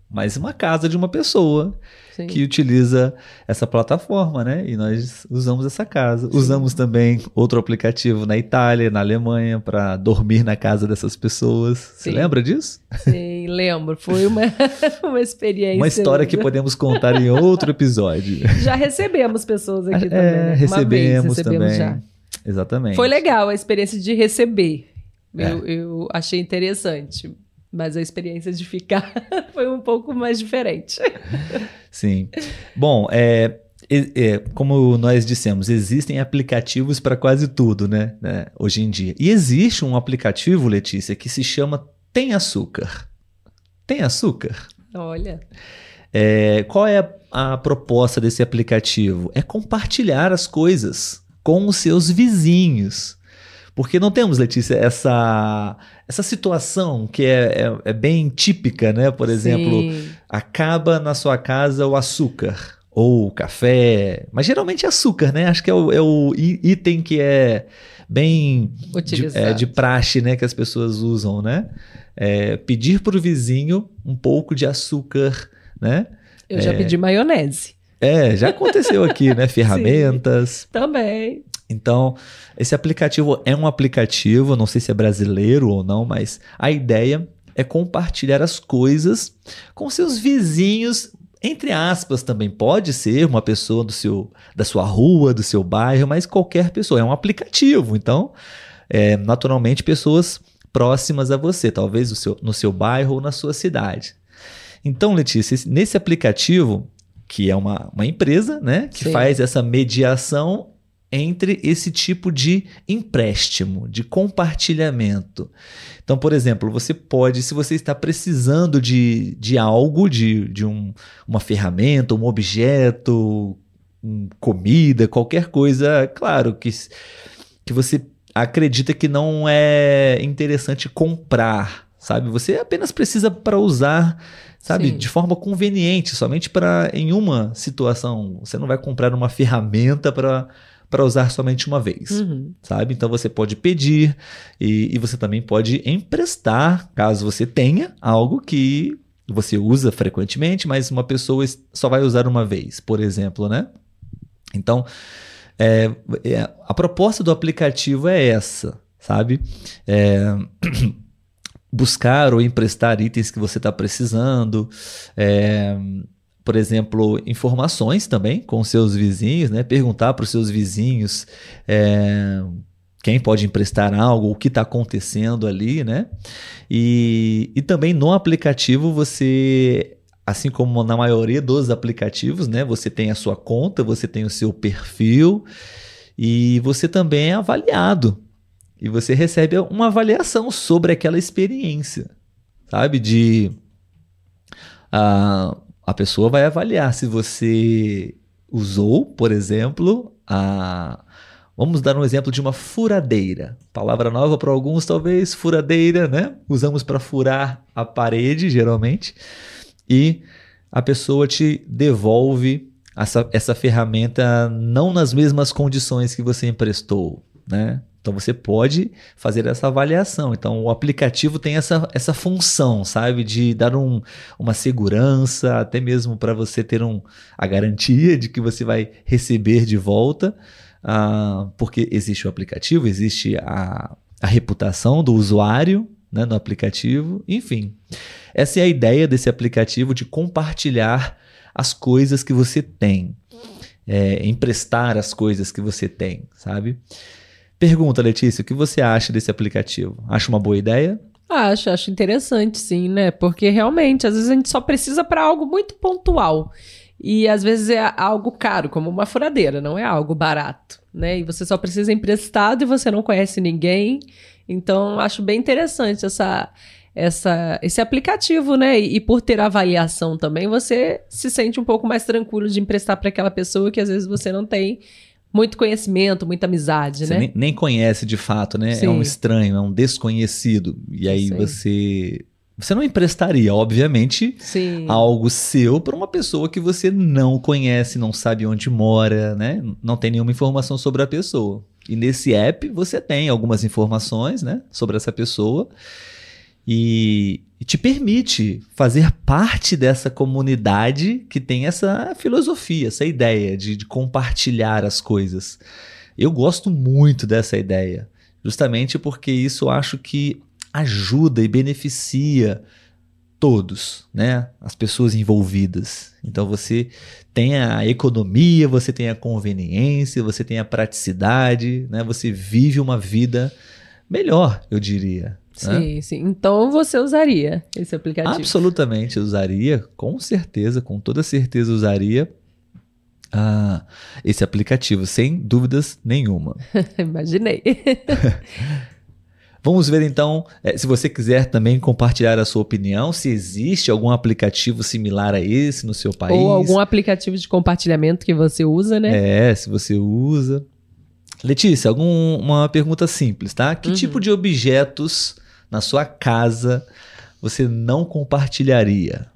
mas uma casa de uma pessoa. Sim. que utiliza essa plataforma, né? E nós usamos essa casa. Sim. Usamos também outro aplicativo na Itália, na Alemanha, para dormir na casa dessas pessoas. Sim. Você lembra disso? Sim, lembro. Foi uma, uma experiência. Uma história que podemos contar em outro episódio. Já recebemos pessoas aqui é, também. Né? Recebemos, recebemos também. Já. Exatamente. Foi legal a experiência de receber. É. Eu, eu achei interessante mas a experiência de ficar foi um pouco mais diferente. Sim. Bom, é, é, como nós dissemos, existem aplicativos para quase tudo, né, né, Hoje em dia. E existe um aplicativo, Letícia, que se chama Tem Açúcar. Tem Açúcar? Olha. É, qual é a, a proposta desse aplicativo? É compartilhar as coisas com os seus vizinhos. Porque não temos, Letícia, essa, essa situação que é, é, é bem típica, né? Por exemplo, Sim. acaba na sua casa o açúcar ou o café, mas geralmente é açúcar, né? Acho que é o, é o item que é bem de, é, de, praxe, né? Que as pessoas usam, né? É, pedir para o vizinho um pouco de açúcar, né? Eu já é. pedi maionese. É, já aconteceu aqui, né? Ferramentas. Sim, também. Então, esse aplicativo é um aplicativo, não sei se é brasileiro ou não, mas a ideia é compartilhar as coisas com seus vizinhos, entre aspas também. Pode ser uma pessoa do seu, da sua rua, do seu bairro, mas qualquer pessoa. É um aplicativo, então, é, naturalmente, pessoas próximas a você, talvez no seu, no seu bairro ou na sua cidade. Então, Letícia, nesse aplicativo, que é uma, uma empresa né, que Sim. faz essa mediação entre esse tipo de empréstimo, de compartilhamento. Então, por exemplo, você pode, se você está precisando de, de algo, de, de um, uma ferramenta, um objeto, um, comida, qualquer coisa, claro que, que você acredita que não é interessante comprar, sabe? Você apenas precisa para usar, sabe, Sim. de forma conveniente, somente para em uma situação. Você não vai comprar uma ferramenta para para usar somente uma vez, uhum. sabe? Então você pode pedir e, e, você também pode emprestar, caso você tenha algo que você usa frequentemente, mas uma pessoa só vai usar uma vez, por exemplo, né? Então, é, é, a proposta do aplicativo é essa, sabe? É, buscar ou emprestar itens que você está precisando, é, por exemplo, informações também com seus vizinhos, né? Perguntar para os seus vizinhos é, quem pode emprestar algo, o que está acontecendo ali, né? E, e também no aplicativo você, assim como na maioria dos aplicativos, né? Você tem a sua conta, você tem o seu perfil e você também é avaliado. E você recebe uma avaliação sobre aquela experiência, sabe? De. Uh, a pessoa vai avaliar se você usou, por exemplo, a. Vamos dar um exemplo de uma furadeira. Palavra nova para alguns, talvez, furadeira, né? Usamos para furar a parede, geralmente. E a pessoa te devolve essa, essa ferramenta não nas mesmas condições que você emprestou, né? Então você pode fazer essa avaliação. Então o aplicativo tem essa, essa função, sabe, de dar um, uma segurança, até mesmo para você ter um, a garantia de que você vai receber de volta, uh, porque existe o aplicativo, existe a, a reputação do usuário né, no aplicativo, enfim. Essa é a ideia desse aplicativo de compartilhar as coisas que você tem, é, emprestar as coisas que você tem, sabe? Pergunta, Letícia, o que você acha desse aplicativo? Acha uma boa ideia? Acho, acho interessante, sim, né? Porque realmente, às vezes a gente só precisa para algo muito pontual. E às vezes é algo caro, como uma furadeira, não é algo barato, né? E você só precisa emprestado e você não conhece ninguém. Então, acho bem interessante essa, essa, esse aplicativo, né? E, e, por ter avaliação também, você se sente um pouco mais tranquilo de emprestar para aquela pessoa que às vezes você não tem muito conhecimento, muita amizade, você né? Nem, nem, conhece de fato, né? Sim. É um estranho, é um desconhecido. E aí Sim. você. Você não emprestaria, obviamente, Sim. algo seu para uma pessoa que você não conhece, não sabe onde mora, né? Não tem nenhuma informação sobre a pessoa. E nesse app você tem algumas informações, né, sobre essa pessoa e, te permite fazer parte dessa comunidade que tem essa filosofia, essa ideia de, de compartilhar as coisas. Eu gosto muito dessa ideia, justamente porque isso eu acho que ajuda e beneficia todos, né? As pessoas envolvidas. Então você tem a economia, você tem a conveniência, você tem a praticidade, né? Você vive uma vida melhor, eu diria. Sim, né? sim. Então você usaria esse aplicativo? Absolutamente usaria, com certeza, com toda certeza usaria ah, esse aplicativo, sem dúvidas nenhuma. Imaginei. Vamos ver então, eh, se você quiser também compartilhar a sua opinião, se existe algum aplicativo similar a esse no seu país. Ou algum aplicativo de compartilhamento que você usa, né? É, se você usa. Letícia, alguma pergunta simples, tá? Que uhum. tipo de objetos na sua casa você não compartilharia?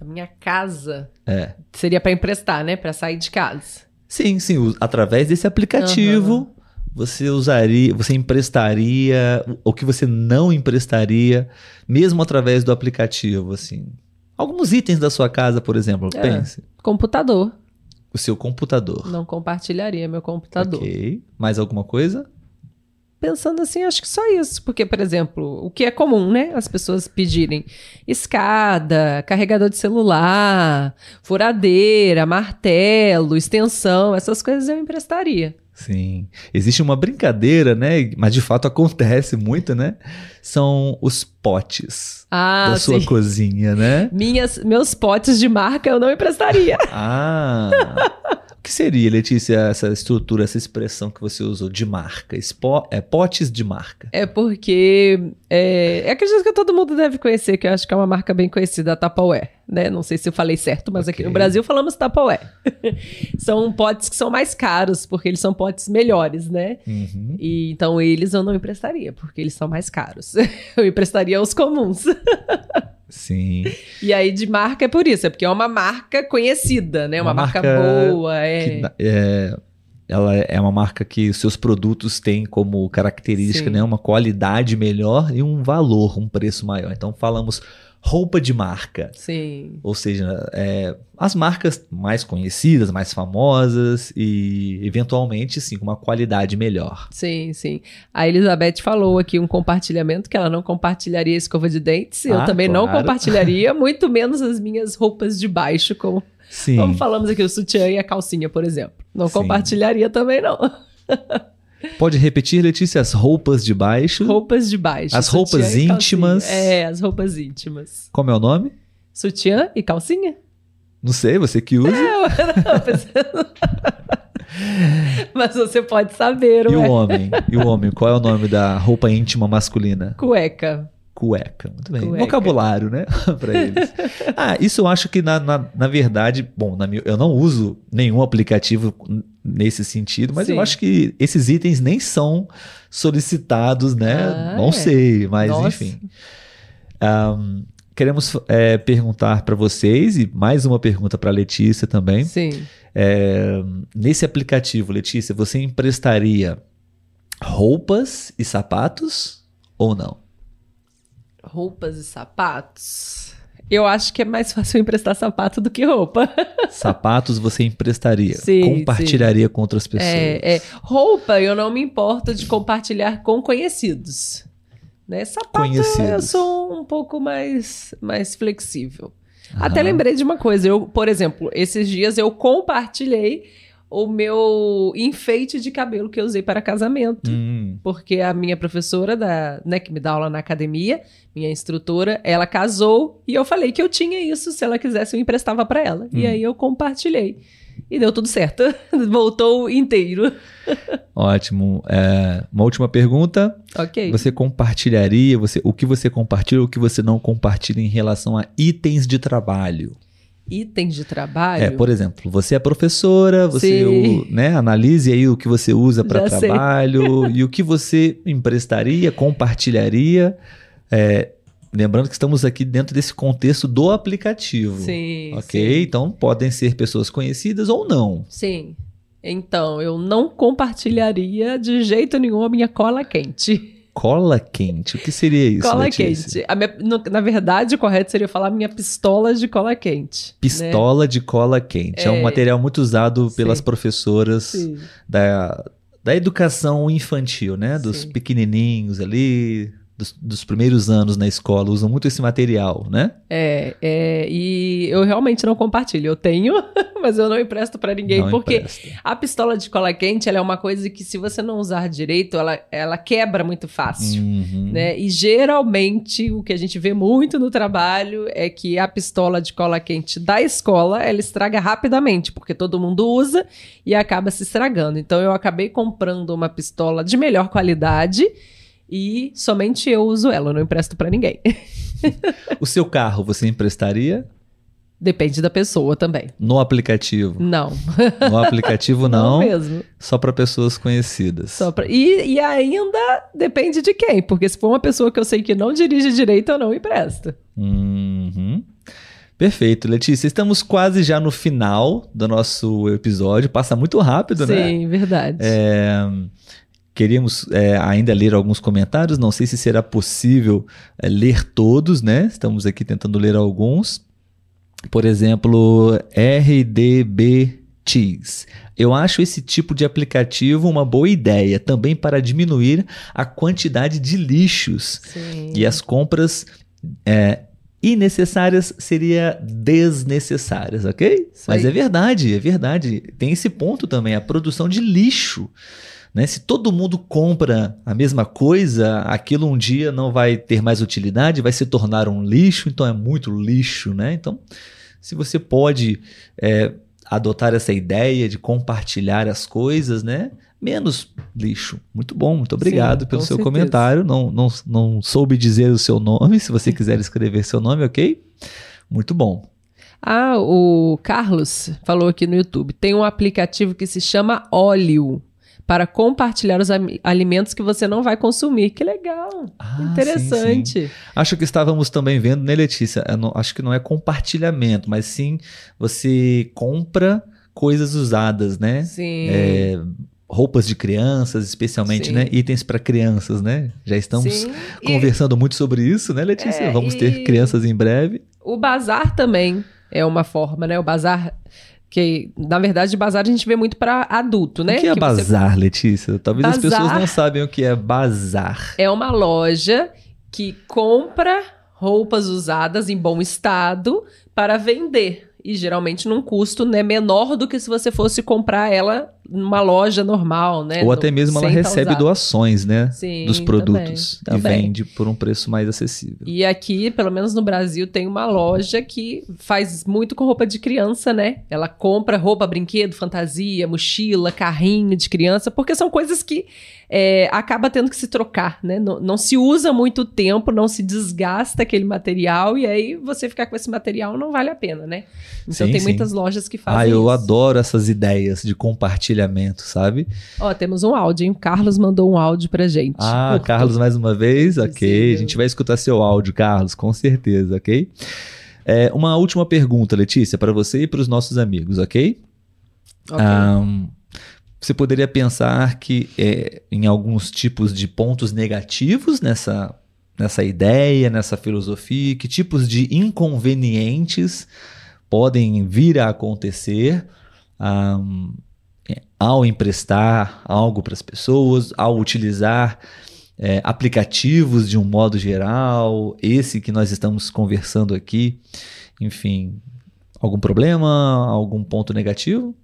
Na minha casa? É. Seria para emprestar, né? Para sair de casa. Sim, sim. Através desse aplicativo, uhum. você usaria, você emprestaria o que você não emprestaria, mesmo através do aplicativo, assim. Alguns itens da sua casa, por exemplo, é. pense. Computador. O seu computador. Não compartilharia meu computador. Ok. Mais alguma coisa? Pensando assim, acho que só isso. Porque, por exemplo, o que é comum, né? As pessoas pedirem escada, carregador de celular, furadeira, martelo, extensão, essas coisas eu emprestaria. Sim. Existe uma brincadeira, né? Mas de fato acontece muito, né? São os potes ah, da sua sim. cozinha, né? Minhas, meus potes de marca eu não emprestaria. ah. que seria, Letícia, essa estrutura, essa expressão que você usou de marca? Espo, é potes de marca. É porque é, é acredito que todo mundo deve conhecer, que eu acho que é uma marca bem conhecida, a Tupperware, né? Não sei se eu falei certo, mas okay. aqui no Brasil falamos Tupperware. são potes que são mais caros, porque eles são potes melhores, né? Uhum. E, então eles eu não emprestaria, porque eles são mais caros. eu emprestaria os comuns. Sim. E aí de marca é por isso, é porque é uma marca conhecida, né? Uma, uma marca, marca, boa. É... Que, é... Ela é uma marca que seus produtos têm como característica né, uma qualidade melhor e um valor, um preço maior. Então falamos roupa de marca. Sim. Ou seja, é, as marcas mais conhecidas, mais famosas e, eventualmente, sim, com uma qualidade melhor. Sim, sim. A Elizabeth falou aqui um compartilhamento que ela não compartilharia escova de dentes. Ah, eu também claro. não compartilharia, muito menos as minhas roupas de baixo, como, sim. como falamos aqui, o sutiã e a calcinha, por exemplo. Não sim. compartilharia também, não. Pode repetir, Letícia, as roupas de baixo. Roupas de baixo. As roupas íntimas. É, as roupas íntimas. Como é o nome? Sutiã e calcinha. Não sei, você que usa. É, não, Mas você pode saber, E o homem? E o homem? Qual é o nome da roupa íntima masculina? Cueca. Cueca, muito bem. Cueca. Vocabulário, né? para eles. Ah, isso eu acho que, na, na, na verdade, bom, na minha, eu não uso nenhum aplicativo nesse sentido, mas Sim. eu acho que esses itens nem são solicitados, né? Ah, não é. sei, mas Nossa. enfim. Um, queremos é, perguntar para vocês, e mais uma pergunta para Letícia também. Sim. É, nesse aplicativo, Letícia, você emprestaria roupas e sapatos ou não? Roupas e sapatos, eu acho que é mais fácil emprestar sapato do que roupa. Sapatos você emprestaria, sim, compartilharia sim. com outras pessoas. É, é. Roupa eu não me importo de compartilhar com conhecidos. Né? Sapato conhecidos. eu sou um pouco mais, mais flexível. Uhum. Até lembrei de uma coisa. Eu, por exemplo, esses dias eu compartilhei o meu enfeite de cabelo que eu usei para casamento. Hum. Porque a minha professora, da, né, que me dá aula na academia, minha instrutora, ela casou e eu falei que eu tinha isso, se ela quisesse eu emprestava para ela. Hum. E aí eu compartilhei. E deu tudo certo. Voltou inteiro. Ótimo. É, uma última pergunta. Ok. Você compartilharia, você, o que você compartilha ou o que você não compartilha em relação a itens de trabalho? Itens de trabalho. É, por exemplo, você é professora, você o, né, analise aí o que você usa para trabalho e o que você emprestaria, compartilharia. É, lembrando que estamos aqui dentro desse contexto do aplicativo. Sim. Ok? Sim. Então podem ser pessoas conhecidas ou não. Sim. Então, eu não compartilharia de jeito nenhum a minha cola quente. Cola quente. O que seria isso? Cola Letícia? quente. Minha, no, na verdade, o correto seria falar minha pistola de cola quente. Né? Pistola né? de cola quente. É, é, um material muito usado sim. pelas professoras da, da educação infantil, né? Dos sim. pequenininhos ali, dos, dos, primeiros anos na escola usam muito esse material, né? É, é, e eu realmente não compartilho. Eu tenho, mas eu não empresto para ninguém, não porque empresta. a pistola de cola quente ela é uma coisa que se você não usar direito, ela, ela quebra muito fácil, uhum. né? E geralmente o que a gente vê muito no trabalho é que a pistola de cola quente da escola, ela estraga rapidamente, porque todo mundo usa e acaba se estragando. Então eu acabei comprando uma pistola de melhor qualidade, e somente eu uso ela, eu não empresto para ninguém. o seu carro você emprestaria? Depende da pessoa também. No aplicativo? Não. No aplicativo não. não mesmo. Só para pessoas conhecidas. Só pra... E, e ainda depende de quem, porque se for uma pessoa que eu sei que não dirige direito, eu não empresto. Uhum. Perfeito, Letícia. Estamos quase já no final do nosso episódio. Passa muito rápido, Sim, né? Sim, verdade. É... Queríamos é, ainda ler alguns comentários, não sei se será possível é, ler todos, né? Estamos aqui tentando ler alguns. Por exemplo, RDB. Eu acho esse tipo de aplicativo uma boa ideia, também para diminuir a quantidade de lixos Sim. e as compras é, innecessárias seria desnecessárias, ok? Mas é verdade, é verdade. Tem esse ponto também, a produção de lixo. Né? Se todo mundo compra a mesma coisa, aquilo um dia não vai ter mais utilidade, vai se tornar um lixo, então é muito lixo. Né? Então, se você pode é, adotar essa ideia de compartilhar as coisas, né? Menos lixo. Muito bom, muito obrigado Sim, pelo seu certeza. comentário. Não, não, não soube dizer o seu nome. Se você quiser escrever seu nome, ok? Muito bom. Ah, o Carlos falou aqui no YouTube. Tem um aplicativo que se chama Óleo para compartilhar os alimentos que você não vai consumir. Que legal! Ah, Interessante. Sim, sim. Acho que estávamos também vendo, né, Letícia? Não, acho que não é compartilhamento, mas sim você compra coisas usadas, né? Sim. É, roupas de crianças, especialmente, Sim. né? Itens para crianças, né? Já estamos Sim. conversando e... muito sobre isso, né, Letícia? É, Vamos ter crianças em breve. O bazar também é uma forma, né? O bazar que, na verdade, bazar a gente vê muito para adulto, né? O que é que bazar, você... Letícia? Talvez bazar as pessoas não sabem o que é bazar. É uma loja que compra roupas usadas em bom estado para vender e geralmente num custo né, menor do que se você fosse comprar ela numa loja normal, né? Ou até mesmo ela recebe doações, né? Sim, dos produtos também, também. e vende por um preço mais acessível. E aqui, pelo menos no Brasil, tem uma loja que faz muito com roupa de criança, né? Ela compra roupa, brinquedo, fantasia, mochila, carrinho de criança, porque são coisas que é, acaba tendo que se trocar, né? Não, não, se usa muito tempo, não se desgasta aquele material e aí você ficar com esse material não vale a pena, né? Então sim, tem sim. muitas lojas que fazem Ah, eu isso. adoro essas ideias de compartilhamento, sabe? Ó, temos um áudio, hein? O Carlos mandou um áudio pra gente. Ah, Carlos mais uma vez? Ok, a gente vai escutar seu áudio, Carlos, com certeza, ok? É, uma última pergunta, Letícia, para você e para os nossos amigos, ok? Ok. Um, você poderia pensar que é, em alguns tipos de pontos negativos nessa, nessa ideia, nessa filosofia, que tipos de inconvenientes podem vir a acontecer um, ao emprestar algo para as pessoas, ao utilizar é, aplicativos de um modo geral, esse que nós estamos conversando aqui, enfim, algum problema, algum ponto negativo?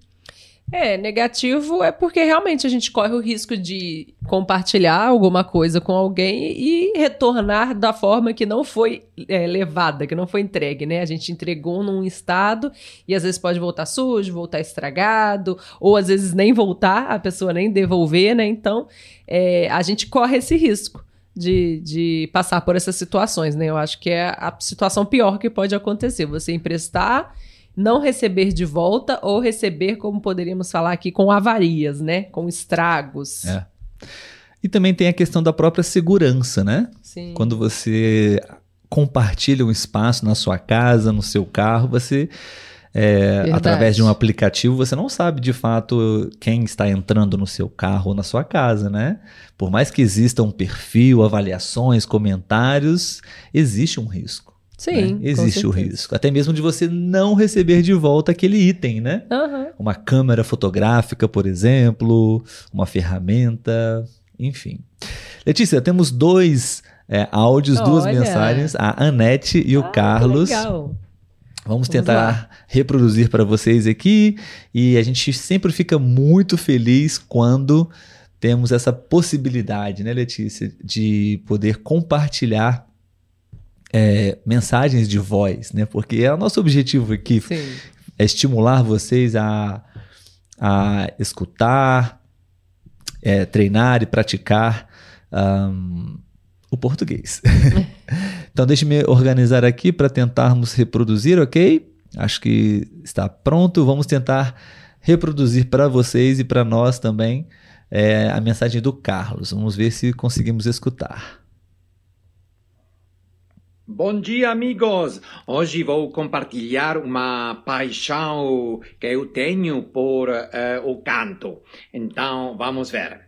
É, negativo é porque realmente a gente corre o risco de compartilhar alguma coisa com alguém e retornar da forma que não foi é, levada, que não foi entregue, né? A gente entregou num estado e às vezes pode voltar sujo, voltar estragado, ou às vezes nem voltar, a pessoa nem devolver, né? Então, é, a gente corre esse risco. De, de passar por essas situações, né? Eu acho que é a situação pior que pode acontecer. Você emprestar não receber de volta ou receber, como poderíamos falar aqui, com avarias, né? Com estragos. É. E também tem a questão da própria segurança, né? Sim. Quando você compartilha um espaço na sua casa, no seu carro, você é, através de um aplicativo, você não sabe de fato quem está entrando no seu carro ou na sua casa, né? Por mais que exista um perfil, avaliações, comentários, existe um risco. Sim. Né? Existe o risco. Até mesmo de você não receber de volta aquele item, né? Uhum. Uma câmera fotográfica, por exemplo, uma ferramenta, enfim. Letícia, temos dois é, áudios, Olha. duas mensagens, a Anete e o ah, Carlos. Legal. Vamos tentar Vamos reproduzir para vocês aqui e a gente sempre fica muito feliz quando temos essa possibilidade, né, Letícia, de poder compartilhar é, mensagens de voz, né? Porque é o nosso objetivo aqui Sim. é estimular vocês a, a escutar, é, treinar e praticar um, o português. então, deixe-me organizar aqui para tentarmos reproduzir, ok? Acho que está pronto. Vamos tentar reproduzir para vocês e para nós também é, a mensagem do Carlos. Vamos ver se conseguimos escutar. Bom dia, amigos! Hoje vou compartilhar uma paixão que eu tenho por uh, o canto. Então, vamos ver.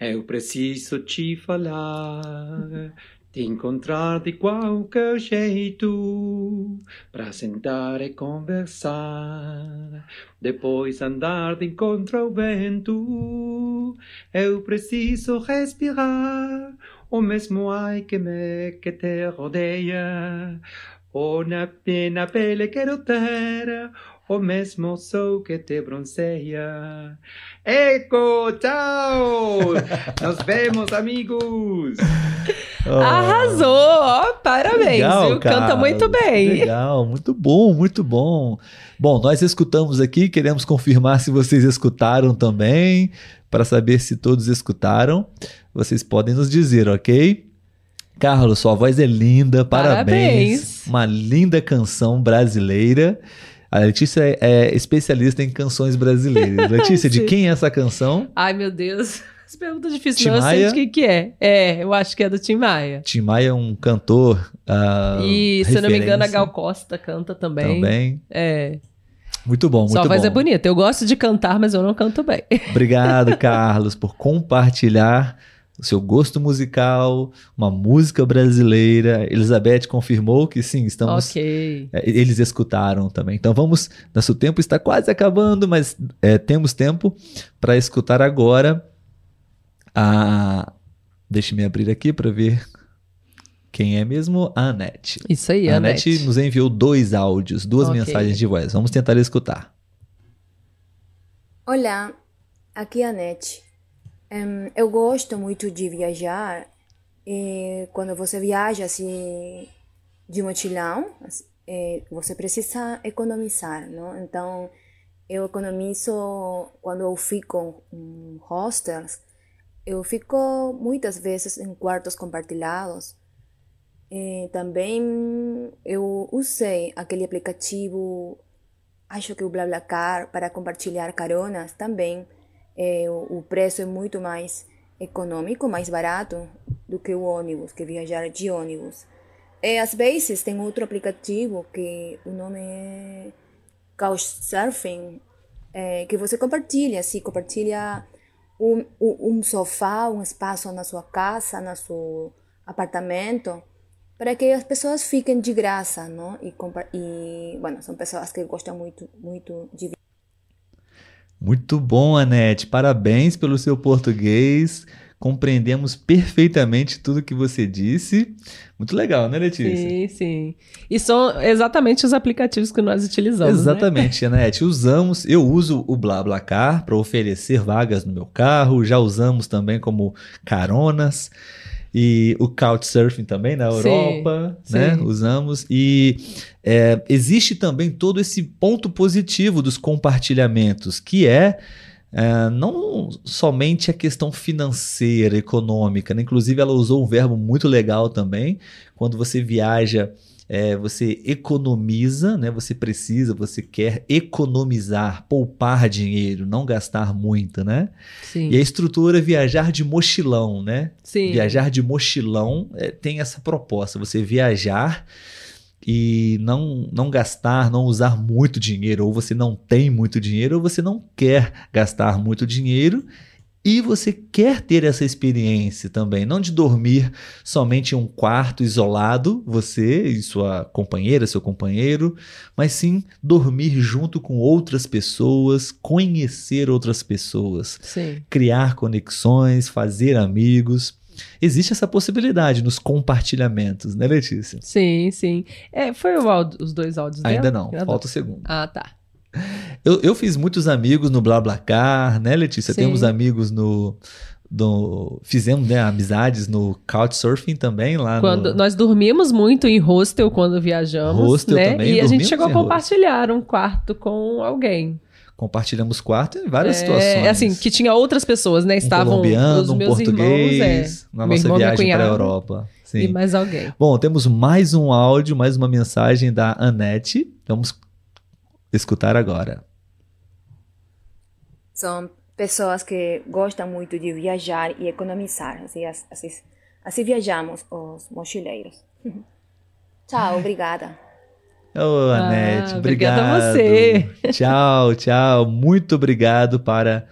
Eu preciso te falar, te encontrar de qualquer jeito, para sentar e conversar, depois andar de encontro ao vento. Eu preciso respirar o mesmo ai que me que te rodeia. O na, na pele quero ter o mesmo sol que te bronceia. Eco, tchau! Nos vemos, amigos! Oh. Arrasou! Ó, parabéns, legal, viu? Canta muito bem. Legal, muito bom, muito bom. Bom, nós escutamos aqui, queremos confirmar se vocês escutaram também, para saber se todos escutaram. Vocês podem nos dizer, ok? Carlos, sua voz é linda, parabéns. parabéns. Uma linda canção brasileira. A Letícia é, é especialista em canções brasileiras. Letícia, de quem é essa canção? Ai, meu Deus. Essa pergunta é difícil, Tim não Maia? eu sei de quem que é. É, eu acho que é do Tim Maia. Tim Maia é um cantor. Uh, e, se eu não me engano, a Gal Costa canta também. Também. É. Muito bom, muito Sua voz bom. é bonita. Eu gosto de cantar, mas eu não canto bem. Obrigado, Carlos, por compartilhar o seu gosto musical, uma música brasileira. Elizabeth confirmou que sim, estamos. Ok. É, eles escutaram também. Então vamos. Nosso tempo está quase acabando, mas é, temos tempo para escutar agora a. Deixe-me abrir aqui para ver quem é mesmo? A Anete. Isso aí, a Anete. Anete nos enviou dois áudios, duas okay. mensagens de voz. Vamos tentar escutar. Olá, aqui é a Anete. Um, eu gosto muito de viajar. E quando você viaja assim, de mochilão, é, você precisa economizar, não? Então, eu economizo quando eu fico em hostels eu fico muitas vezes em quartos compartilhados. E também eu usei aquele aplicativo, acho que o BlaBlaCar, para compartilhar caronas também. É, o, preço é muito mais econômico, mais barato do que o ônibus, que viajar de ônibus. E às vezes tem outro aplicativo que o nome é Couchsurfing, é, que você compartilha, assim, compartilha um, um sofá, um espaço na sua casa, no seu apartamento, para que as pessoas fiquem de graça, não? E, e bueno, são pessoas que gostam muito, muito de muito bom, Anete. Parabéns pelo seu português compreendemos perfeitamente tudo que você disse. Muito legal, né, Letícia? Sim, sim. E são exatamente os aplicativos que nós utilizamos. Né? Exatamente, né? Anete. Usamos, eu uso o BlaBlaCar para oferecer vagas no meu carro, já usamos também como caronas e o Couchsurfing também na Europa, sim, né? Sim. Usamos. E é, existe também todo esse ponto positivo dos compartilhamentos, que é é, não somente a questão financeira, econômica, né? inclusive ela usou um verbo muito legal também. Quando você viaja, é, você economiza, né? você precisa, você quer economizar, poupar dinheiro, não gastar muito, né? Sim. E a estrutura viajar de mochilão, né? Sim. Viajar de mochilão é, tem essa proposta, você viajar e não, não gastar, não usar muito dinheiro, ou você não tem muito dinheiro, ou você não quer gastar muito dinheiro e você quer ter essa experiência também, não de dormir somente em um quarto isolado, você e sua companheira, seu companheiro, mas sim dormir junto com outras pessoas, conhecer outras pessoas, sim. criar conexões, fazer amigos. Existe essa possibilidade nos compartilhamentos, né, Letícia? Sim, sim. É, foi áudio, os dois áudios Ainda dela? não, falta o segundo. Ah, tá. Eu, eu fiz muitos amigos no BlaBlaCar, né, Letícia? Sim. Temos amigos no, no, fizemos né, amizades no Couchsurfing também lá quando no... nós dormimos muito em hostel quando viajamos hostel né? também, e a gente chegou a compartilhar hostel. um quarto com alguém compartilhamos quarto em várias é, situações. É assim, que tinha outras pessoas, né? Estavam um colombiano, um português, irmãos, é, na nossa viagem para a Europa. Sim. E mais alguém. Bom, temos mais um áudio, mais uma mensagem da Anete. Vamos escutar agora. São pessoas que gostam muito de viajar e economizar. Assim, assim, assim viajamos os mochileiros. Tchau, obrigada. Ô, oh, Anete, ah, obrigado. a você. Tchau, tchau. Muito obrigado para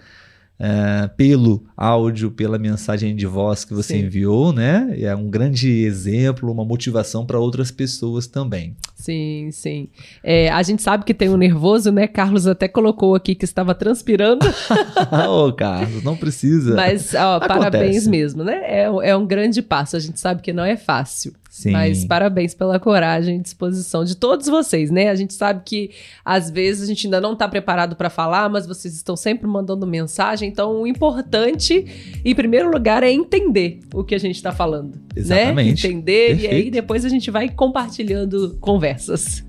uh, pelo áudio, pela mensagem de voz que você Sim. enviou, né? É um grande exemplo, uma motivação para outras pessoas também. Sim, sim. É, a gente sabe que tem um nervoso, né? Carlos até colocou aqui que estava transpirando. Ô, oh, Carlos, não precisa. Mas, ó, parabéns mesmo, né? É, é um grande passo. A gente sabe que não é fácil. Sim. Mas parabéns pela coragem e disposição de todos vocês, né? A gente sabe que às vezes a gente ainda não está preparado para falar, mas vocês estão sempre mandando mensagem. Então, o importante, em primeiro lugar, é entender o que a gente está falando. Né? Exatamente. Né? Entender Perfeito. e aí depois a gente vai compartilhando conversas.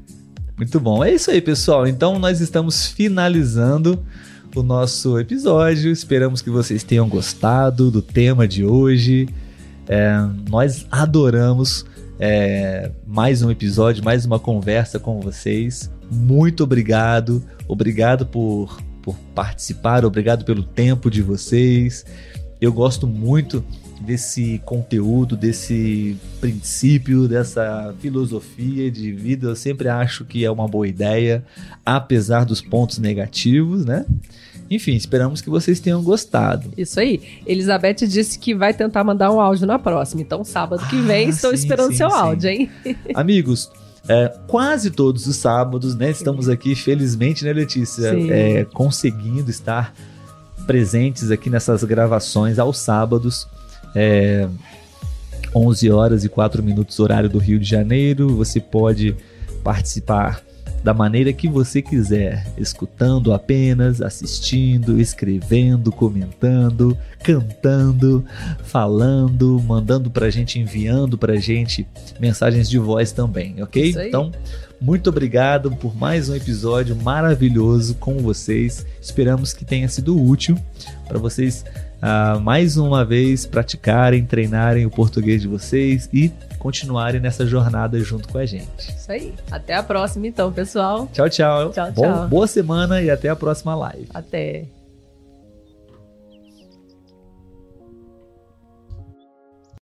Muito bom. É isso aí, pessoal. Então, nós estamos finalizando o nosso episódio. Esperamos que vocês tenham gostado do tema de hoje. É, nós adoramos é, mais um episódio, mais uma conversa com vocês. Muito obrigado, obrigado por, por participar, obrigado pelo tempo de vocês. Eu gosto muito desse conteúdo, desse princípio, dessa filosofia de vida. Eu sempre acho que é uma boa ideia, apesar dos pontos negativos, né? Enfim, esperamos que vocês tenham gostado. Isso aí. Elizabeth disse que vai tentar mandar um áudio na próxima. Então, sábado que vem, ah, estou sim, esperando sim, seu sim. áudio, hein? Amigos, é, quase todos os sábados, né? Estamos aqui, felizmente, né, Letícia? É, conseguindo estar presentes aqui nessas gravações aos sábados. É, 11 horas e 4 minutos, horário do Rio de Janeiro. Você pode participar da maneira que você quiser, escutando apenas, assistindo, escrevendo, comentando, cantando, falando, mandando pra gente, enviando pra gente mensagens de voz também, ok? Então, muito obrigado por mais um episódio maravilhoso com vocês. Esperamos que tenha sido útil para vocês uh, mais uma vez praticarem, treinarem o português de vocês e continuarem nessa jornada junto com a gente. Isso aí. Até a próxima, então, pessoal. Tchau, tchau. Tchau, tchau. boa semana e até a próxima live. Até.